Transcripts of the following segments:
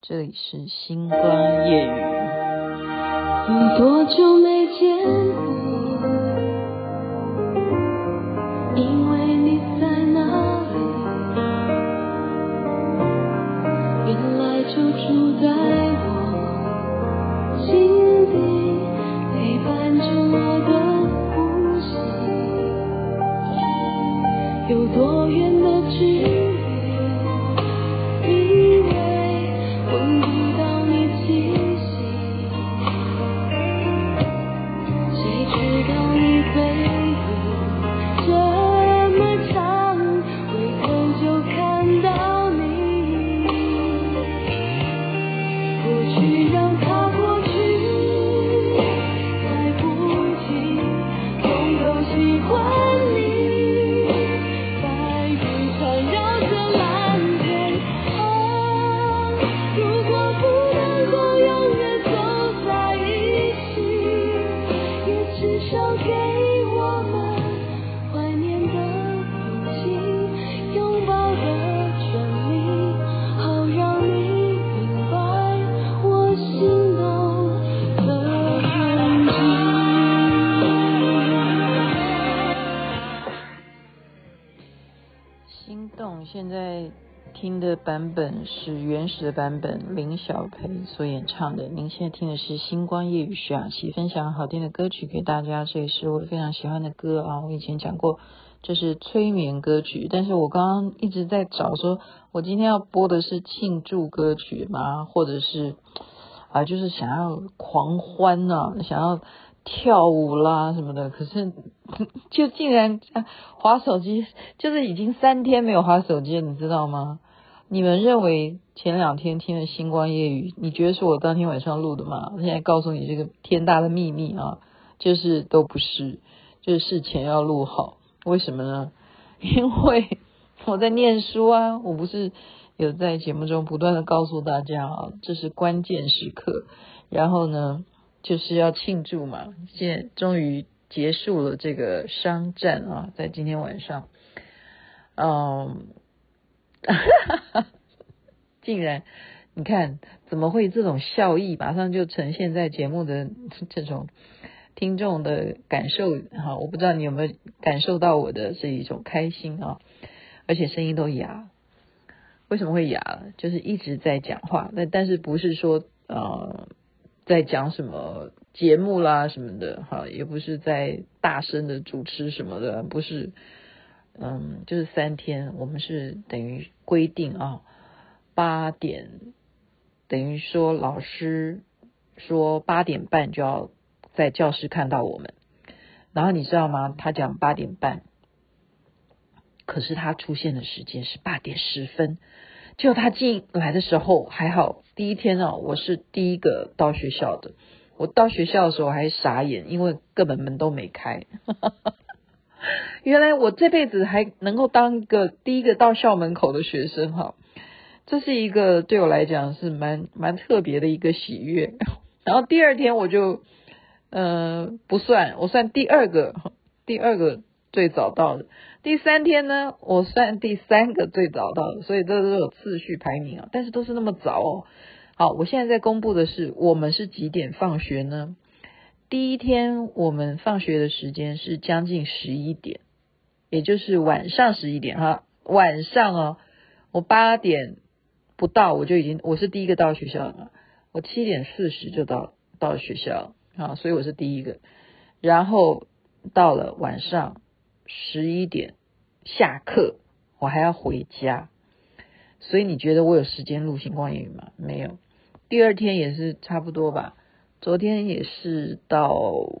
这里是星光夜雨。有多久没见我现在听的版本是原始的版本，林小培所演唱的。您现在听的是星光夜雨徐雅琪分享好听的歌曲给大家，这也是我非常喜欢的歌啊！我以前讲过，这是催眠歌曲，但是我刚刚一直在找，说我今天要播的是庆祝歌曲吗？或者是啊，就是想要狂欢呐、啊，想要。跳舞啦什么的，可是 就竟然滑手机，就是已经三天没有划手机了，你知道吗？你们认为前两天听的星光夜语，你觉得是我当天晚上录的吗？现在告诉你这个天大的秘密啊，就是都不是，就是事前要录好。为什么呢？因为我在念书啊，我不是有在节目中不断的告诉大家啊，这是关键时刻，然后呢，就是要庆祝嘛，现终于结束了这个商战啊，在今天晚上，嗯，竟然你看怎么会这种笑意马上就呈现在节目的这种听众的感受哈，我不知道你有没有感受到我的这一种开心啊，而且声音都哑，为什么会哑？就是一直在讲话，但但是不是说呃。在讲什么节目啦什么的，哈，也不是在大声的主持什么的，不是，嗯，就是三天，我们是等于规定啊，八点，等于说老师说八点半就要在教室看到我们，然后你知道吗？他讲八点半，可是他出现的时间是八点十分。就他进来的时候还好，第一天啊，我是第一个到学校的。我到学校的时候还傻眼，因为根本门都没开。原来我这辈子还能够当一个第一个到校门口的学生哈，这是一个对我来讲是蛮蛮特别的一个喜悦。然后第二天我就，呃，不算，我算第二个，第二个最早到的。第三天呢，我算第三个最早到的，所以这都有次序排名啊，但是都是那么早哦。好，我现在在公布的是我们是几点放学呢？第一天我们放学的时间是将近十一点，也就是晚上十一点哈，晚上哦，我八点不到我就已经我是第一个到学校了，我七点四十就到到学校啊，所以我是第一个，然后到了晚上十一点。下课，我还要回家，所以你觉得我有时间录星光夜语吗？没有。第二天也是差不多吧，昨天也是到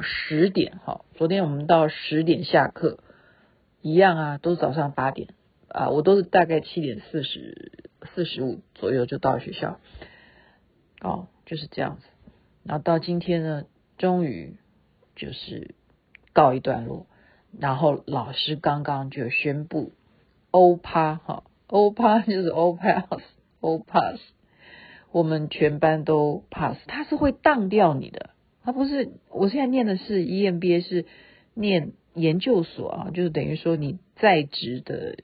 十点，哈，昨天我们到十点下课，一样啊，都早上八点啊，我都是大概七点四十四十五左右就到学校，哦，就是这样子。然后到今天呢，终于就是告一段落。然后老师刚刚就宣布欧趴哈，欧趴就是 all pass，all pass，我们全班都 pass，他是会当掉你的，他不是，我现在念的是 EMBA，是念研究所啊，就是等于说你在职的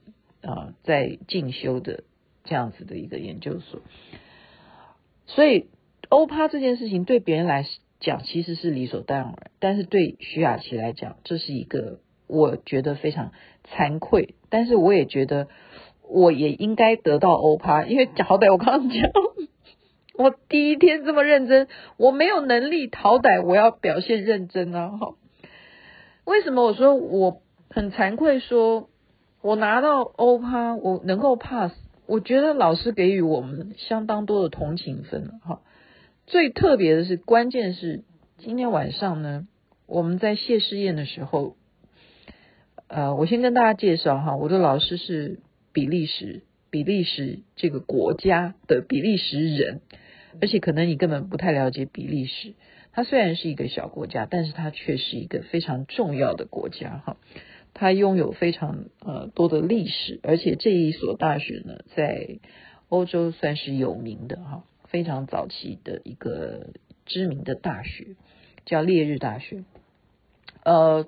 啊，在进修的这样子的一个研究所，所以欧趴这件事情对别人来讲其实是理所当然，但是对徐雅琪来讲，这是一个我觉得非常惭愧，但是我也觉得我也应该得到欧趴，因为好歹我刚刚讲，我第一天这么认真，我没有能力，好歹我要表现认真啊！哈，为什么我说我很惭愧？说我拿到欧趴，我能够 pass，我觉得老师给予我们相当多的同情分哈。最特别的是，关键是今天晚上呢，我们在谢师宴的时候，呃，我先跟大家介绍哈，我的老师是比利时，比利时这个国家的比利时人，而且可能你根本不太了解比利时，它虽然是一个小国家，但是它却是一个非常重要的国家哈，它拥有非常呃多的历史，而且这一所大学呢，在欧洲算是有名的哈。非常早期的一个知名的大学，叫烈日大学。呃，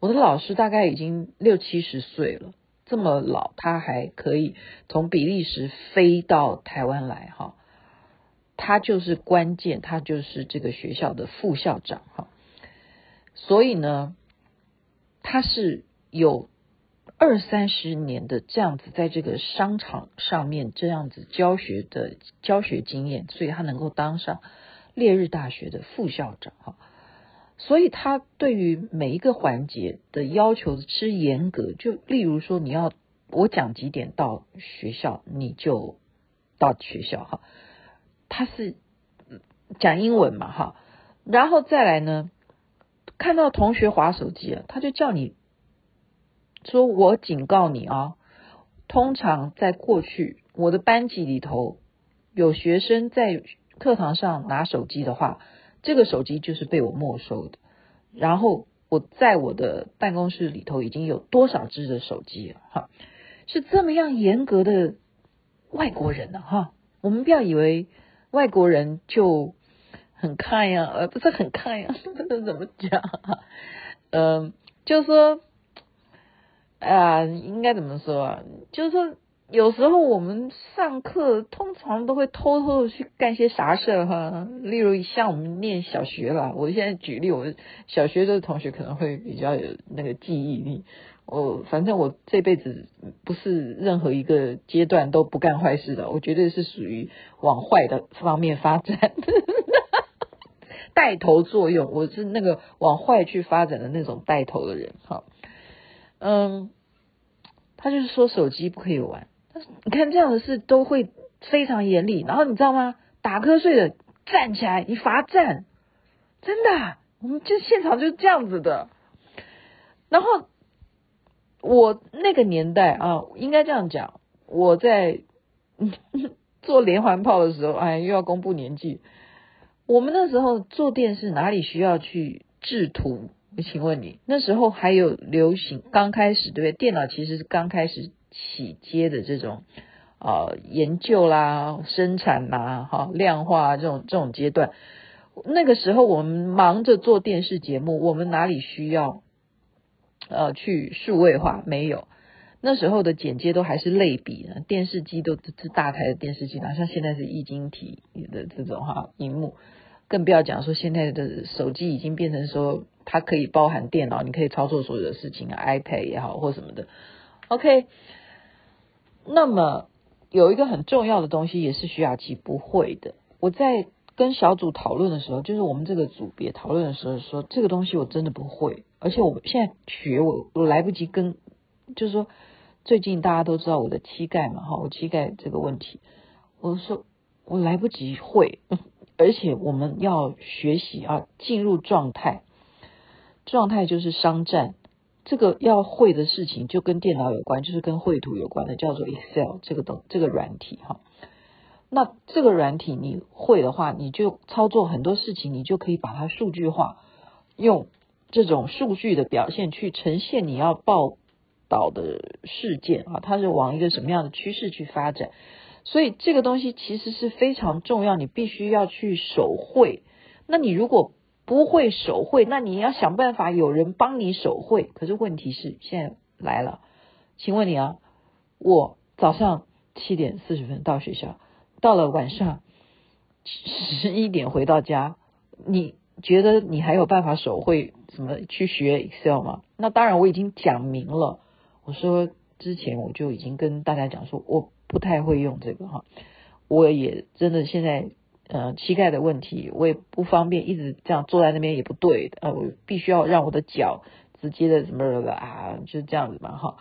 我的老师大概已经六七十岁了，这么老，他还可以从比利时飞到台湾来哈。他就是关键，他就是这个学校的副校长哈。所以呢，他是有。二三十年的这样子，在这个商场上面这样子教学的教学经验，所以他能够当上烈日大学的副校长哈。所以他对于每一个环节的要求之严格，就例如说，你要我讲几点到学校，你就到学校哈。他是讲英文嘛哈，然后再来呢，看到同学划手机了，他就叫你。说我警告你啊，通常在过去我的班级里头有学生在课堂上拿手机的话，这个手机就是被我没收的。然后我在我的办公室里头已经有多少支的手机了哈，是这么样严格的外国人呢哈。我们不要以为外国人就很看呀，呃，不是很看呀，这怎么讲？嗯，就是说。啊，应该怎么说啊？就是说，有时候我们上课通常都会偷偷的去干些啥事儿哈。例如像我们念小学啦，我现在举例，我小学的同学可能会比较有那个记忆力。我反正我这辈子不是任何一个阶段都不干坏事的，我绝对是属于往坏的方面发展，带头作用。我是那个往坏去发展的那种带头的人，哈。嗯，他就是说手机不可以玩。你看这样的事都会非常严厉。然后你知道吗？打瞌睡的站起来，你罚站，真的，我们就现场就是这样子的。然后我那个年代啊，应该这样讲，我在 做连环炮的时候，哎，又要公布年纪。我们那时候做电视，哪里需要去制图？我请问你，那时候还有流行刚开始对不对？电脑其实是刚开始起阶的这种呃研究啦、生产啦、哈量化这种这种阶段。那个时候我们忙着做电视节目，我们哪里需要呃去数位化？没有，那时候的剪接都还是类比呢，电视机都是大台的电视机，哪像现在是液晶体的这种哈荧幕。更不要讲说现在的手机已经变成说它可以包含电脑，你可以操作所有的事情啊，iPad 也好或什么的。OK，那么有一个很重要的东西也是徐雅琪不会的。我在跟小组讨论的时候，就是我们这个组别讨论的时候说，这个东西我真的不会，而且我现在学我我来不及跟，就是说最近大家都知道我的膝盖嘛哈，我膝盖这个问题，我说我来不及会。而且我们要学习啊，进入状态，状态就是商战。这个要会的事情就跟电脑有关，就是跟绘图有关的，叫做 Excel 这个东这个软体哈。那这个软体你会的话，你就操作很多事情，你就可以把它数据化，用这种数据的表现去呈现你要报道的事件啊，它是往一个什么样的趋势去发展。所以这个东西其实是非常重要，你必须要去手绘。那你如果不会手绘，那你要想办法有人帮你手绘。可是问题是现在来了，请问你啊，我早上七点四十分到学校，到了晚上十一点回到家，你觉得你还有办法手绘什么去学 Excel 吗？那当然，我已经讲明了，我说之前我就已经跟大家讲说，我不太会用这个哈，我也真的现在呃膝盖的问题，我也不方便一直这样坐在那边也不对的，呃，我必须要让我的脚直接的什么的啊，就是这样子嘛哈。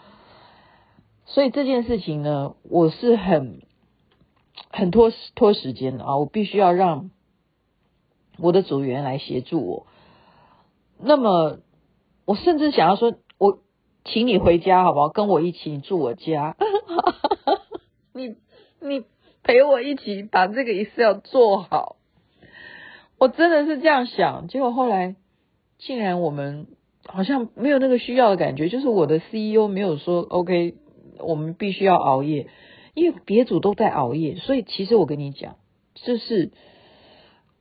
所以这件事情呢，我是很很拖拖时间的啊，我必须要让我的组员来协助我。那么，我甚至想要说，我请你回家好不好？跟我一起住我家，你你陪我一起把这个 Excel 做好。我真的是这样想，结果后来竟然我们好像没有那个需要的感觉，就是我的 CEO 没有说 OK。我们必须要熬夜，因为别组都在熬夜，所以其实我跟你讲，就是，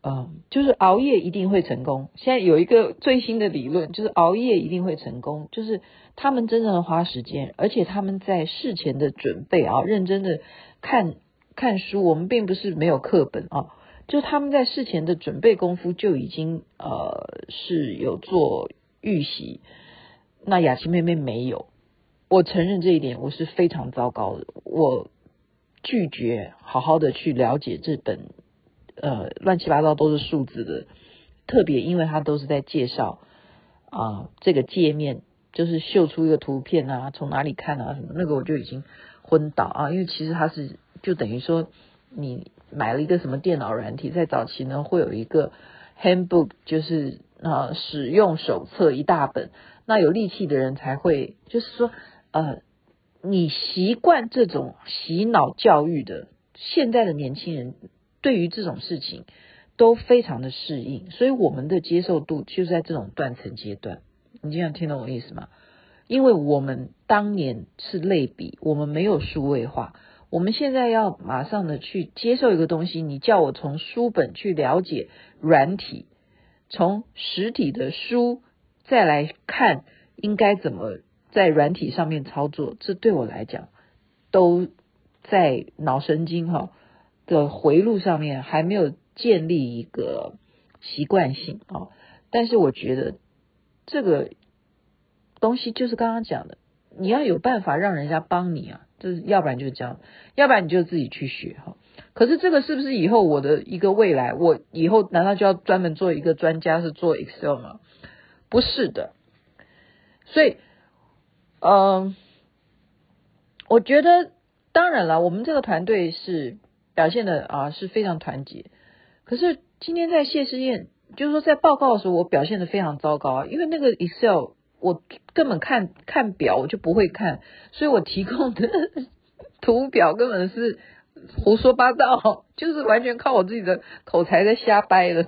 嗯，就是熬夜一定会成功。现在有一个最新的理论，就是熬夜一定会成功，就是他们真正的花时间，而且他们在事前的准备啊，认真的看看书。我们并不是没有课本啊，就他们在事前的准备功夫就已经呃是有做预习。那雅琪妹妹没有。我承认这一点，我是非常糟糕的。我拒绝好好的去了解这本呃乱七八糟都是数字的，特别因为它都是在介绍啊、这个界面，就是秀出一个图片啊，从哪里看啊什么，那个我就已经昏倒啊。因为其实它是就等于说你买了一个什么电脑软体，在早期呢会有一个 handbook，就是啊、呃、使用手册一大本，那有力气的人才会，就是说。呃，你习惯这种洗脑教育的，现在的年轻人对于这种事情都非常的适应，所以我们的接受度就是在这种断层阶段。你这样听懂我意思吗？因为我们当年是类比，我们没有数位化，我们现在要马上的去接受一个东西，你叫我从书本去了解软体，从实体的书再来看应该怎么。在软体上面操作，这对我来讲，都在脑神经哈的回路上面还没有建立一个习惯性啊。但是我觉得这个东西就是刚刚讲的，你要有办法让人家帮你啊，就是要不然就是这样，要不然你就自己去学哈。可是这个是不是以后我的一个未来？我以后难道就要专门做一个专家是做 Excel 吗？不是的，所以。嗯，我觉得当然了，我们这个团队是表现的啊是非常团结。可是今天在谢师宴，就是说在报告的时候，我表现的非常糟糕，因为那个 Excel 我根本看看表我就不会看，所以我提供的 图表根本是胡说八道，就是完全靠我自己的口才在瞎掰的，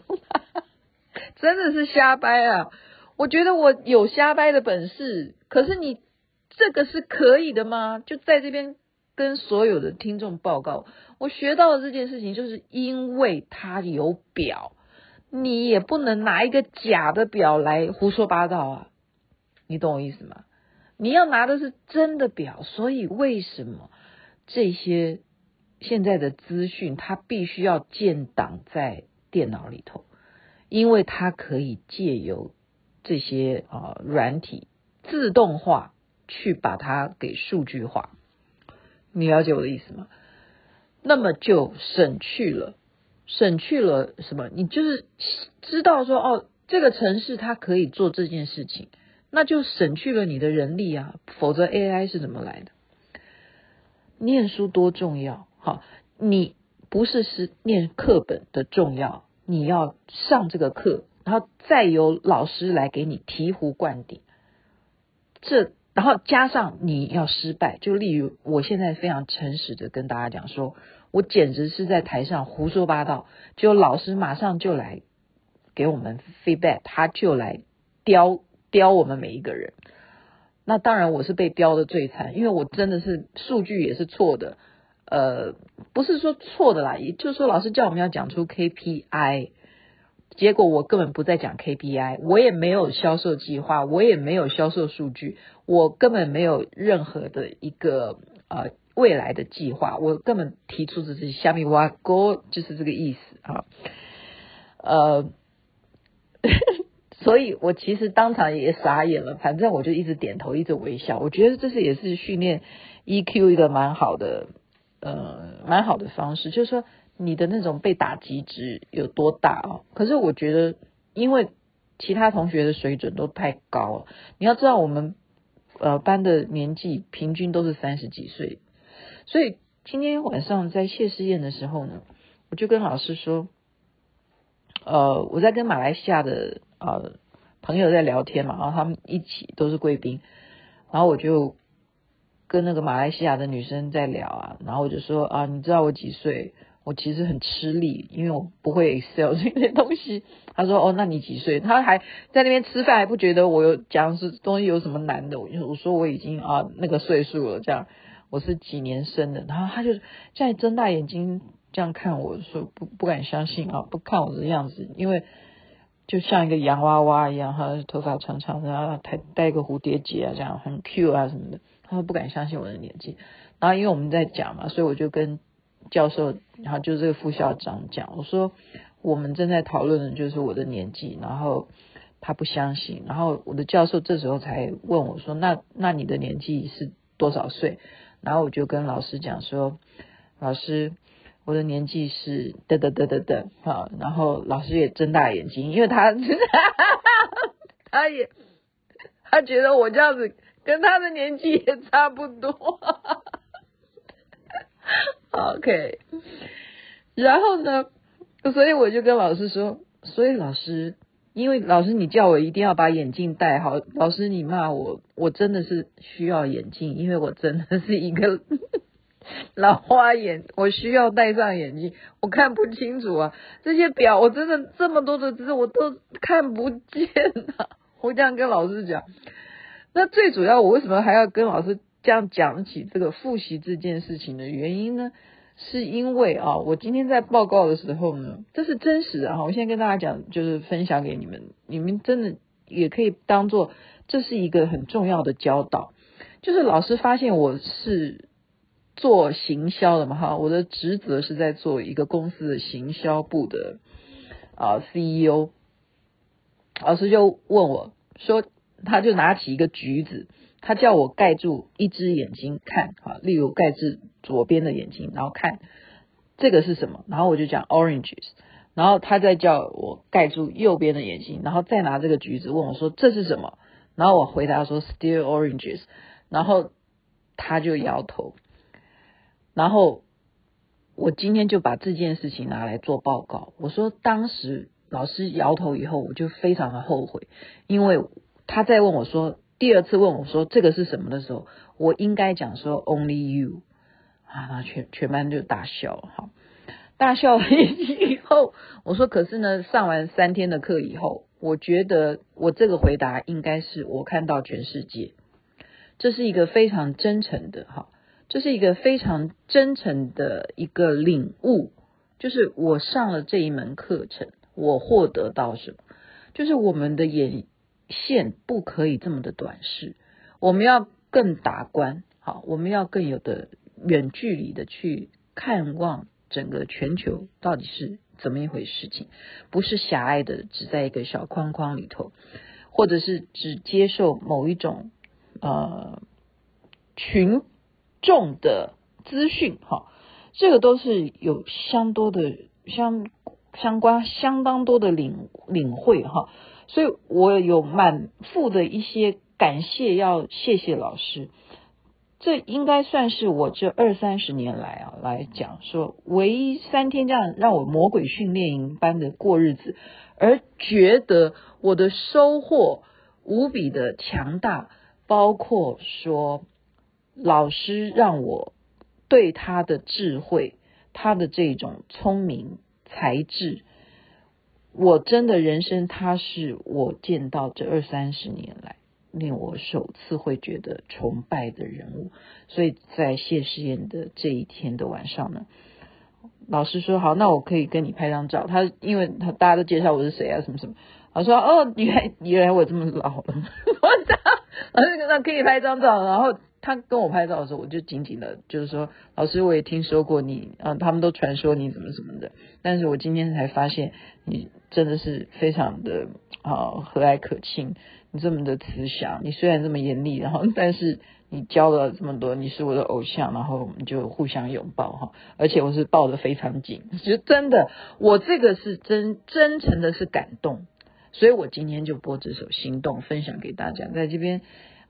真的是瞎掰啊！我觉得我有瞎掰的本事，可是你。这个是可以的吗？就在这边跟所有的听众报告，我学到的这件事情，就是因为它有表，你也不能拿一个假的表来胡说八道啊！你懂我意思吗？你要拿的是真的表，所以为什么这些现在的资讯它必须要建档在电脑里头？因为它可以借由这些啊、软体自动化。去把它给数据化，你了解我的意思吗？那么就省去了，省去了什么？你就是知道说哦，这个城市它可以做这件事情，那就省去了你的人力啊。否则 AI 是怎么来的？念书多重要？好，你不是是念课本的重要，你要上这个课，然后再由老师来给你醍醐灌顶，这。然后加上你要失败，就例如我现在非常诚实的跟大家讲说，我简直是在台上胡说八道，就老师马上就来给我们 feedback，他就来刁刁我们每一个人。那当然我是被刁的最惨，因为我真的是数据也是错的，呃，不是说错的啦，也就是说老师叫我们要讲出 KPI。结果我根本不再讲 KPI，我也没有销售计划，我也没有销售数据，我根本没有任何的一个呃未来的计划，我根本提出的是虾米挖沟，就是这个意思啊。呃，所以我其实当场也傻眼了，反正我就一直点头，一直微笑。我觉得这是也是训练 EQ 一个蛮好的，呃，蛮好的方式，就是说你的那种被打击值有多大啊？可是我觉得，因为其他同学的水准都太高了，你要知道我们呃班的年纪平均都是三十几岁。所以今天晚上在谢师宴的时候呢，我就跟老师说，呃，我在跟马来西亚的呃朋友在聊天嘛，然后他们一起都是贵宾，然后我就跟那个马来西亚的女生在聊啊，然后我就说啊，你知道我几岁？我其实很吃力，因为我不会 Excel 这些东西。他说哦，那你几岁？他还在那边吃饭，还不觉得我有讲是东西有什么难的？我我说我已经啊那个岁数了，这样。我是几年生的，然后他就在睁大眼睛这样看我说不不敢相信啊，不看我的样子，因为就像一个洋娃娃一样，哈，头发长长的，然后还戴个蝴蝶结啊，这样很 cute 啊什么的。他说不敢相信我的年纪，然后因为我们在讲嘛，所以我就跟教授，然后就这个副校长讲，我说我们正在讨论的就是我的年纪，然后他不相信，然后我的教授这时候才问我说，那那你的年纪是多少岁？然后我就跟老师讲说，老师，我的年纪是嘚嘚嘚嘚嘚，好，然后老师也睁大眼睛，因为他 他也他觉得我这样子跟他的年纪也差不多，OK，然后呢，所以我就跟老师说，所以老师。因为老师，你叫我一定要把眼镜戴好。老师，你骂我，我真的是需要眼镜，因为我真的是一个 老花眼，我需要戴上眼镜，我看不清楚啊。这些表，我真的这么多的字我都看不见啊。我这样跟老师讲，那最主要，我为什么还要跟老师这样讲起这个复习这件事情的原因呢？是因为啊，我今天在报告的时候呢，这是真实的哈。我现在跟大家讲，就是分享给你们，你们真的也可以当做这是一个很重要的教导。就是老师发现我是做行销的嘛哈，我的职责是在做一个公司的行销部的啊 CEO。老师就问我说，他就拿起一个橘子。他叫我盖住一只眼睛看，啊，例如盖住左边的眼睛，然后看这个是什么，然后我就讲 oranges，然后他再叫我盖住右边的眼睛，然后再拿这个橘子问我说这是什么，然后我回答说 still oranges，然后他就摇头，然后我今天就把这件事情拿来做报告，我说当时老师摇头以后，我就非常的后悔，因为他在问我说。第二次问我说这个是什么的时候，我应该讲说 Only you 啊，全全班就大笑哈，大笑了 以后，我说可是呢，上完三天的课以后，我觉得我这个回答应该是我看到全世界，这是一个非常真诚的哈，这是一个非常真诚的一个领悟，就是我上了这一门课程，我获得到什么，就是我们的眼。线不可以这么的短视，我们要更达观，好，我们要更有的远距离的去看望整个全球到底是怎么一回事情，不是狭隘的只在一个小框框里头，或者是只接受某一种呃群重的资讯，哈，这个都是有相多的相相关相当多的领领会，哈。所以我有满腹的一些感谢，要谢谢老师。这应该算是我这二三十年来啊来讲说，唯一三天这样让我魔鬼训练营般的过日子，而觉得我的收获无比的强大，包括说老师让我对他的智慧、他的这种聪明才智。我真的人生，他是我见到这二三十年来令我首次会觉得崇拜的人物。所以在谢师宴的这一天的晚上呢，老师说好，那我可以跟你拍张照。他因为他大家都介绍我是谁啊，什么什么。他说哦，原来原来我这么老了。我操，老师那可以拍张照。然后他跟我拍照的时候，我就紧紧的，就是说，老师，我也听说过你啊，他们都传说你怎么怎么的，但是我今天才发现，你真的是非常的啊和蔼可亲，你这么的慈祥，你虽然这么严厉，然后但是你教了这么多，你是我的偶像，然后我们就互相拥抱哈，而且我是抱得非常紧，就真的，我这个是真真诚的是感动，所以我今天就播这首《心动》分享给大家，在这边。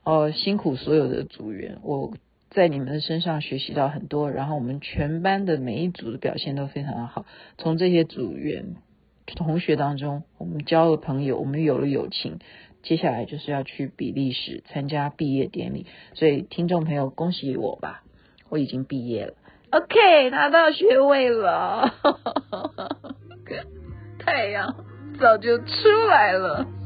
哦，辛苦所有的组员，我在你们的身上学习到很多，然后我们全班的每一组的表现都非常的好。从这些组员同学当中，我们交了朋友，我们有了友情。接下来就是要去比利时参加毕业典礼，所以听众朋友恭喜我吧，我已经毕业了，OK，拿到学位了，太阳早就出来了。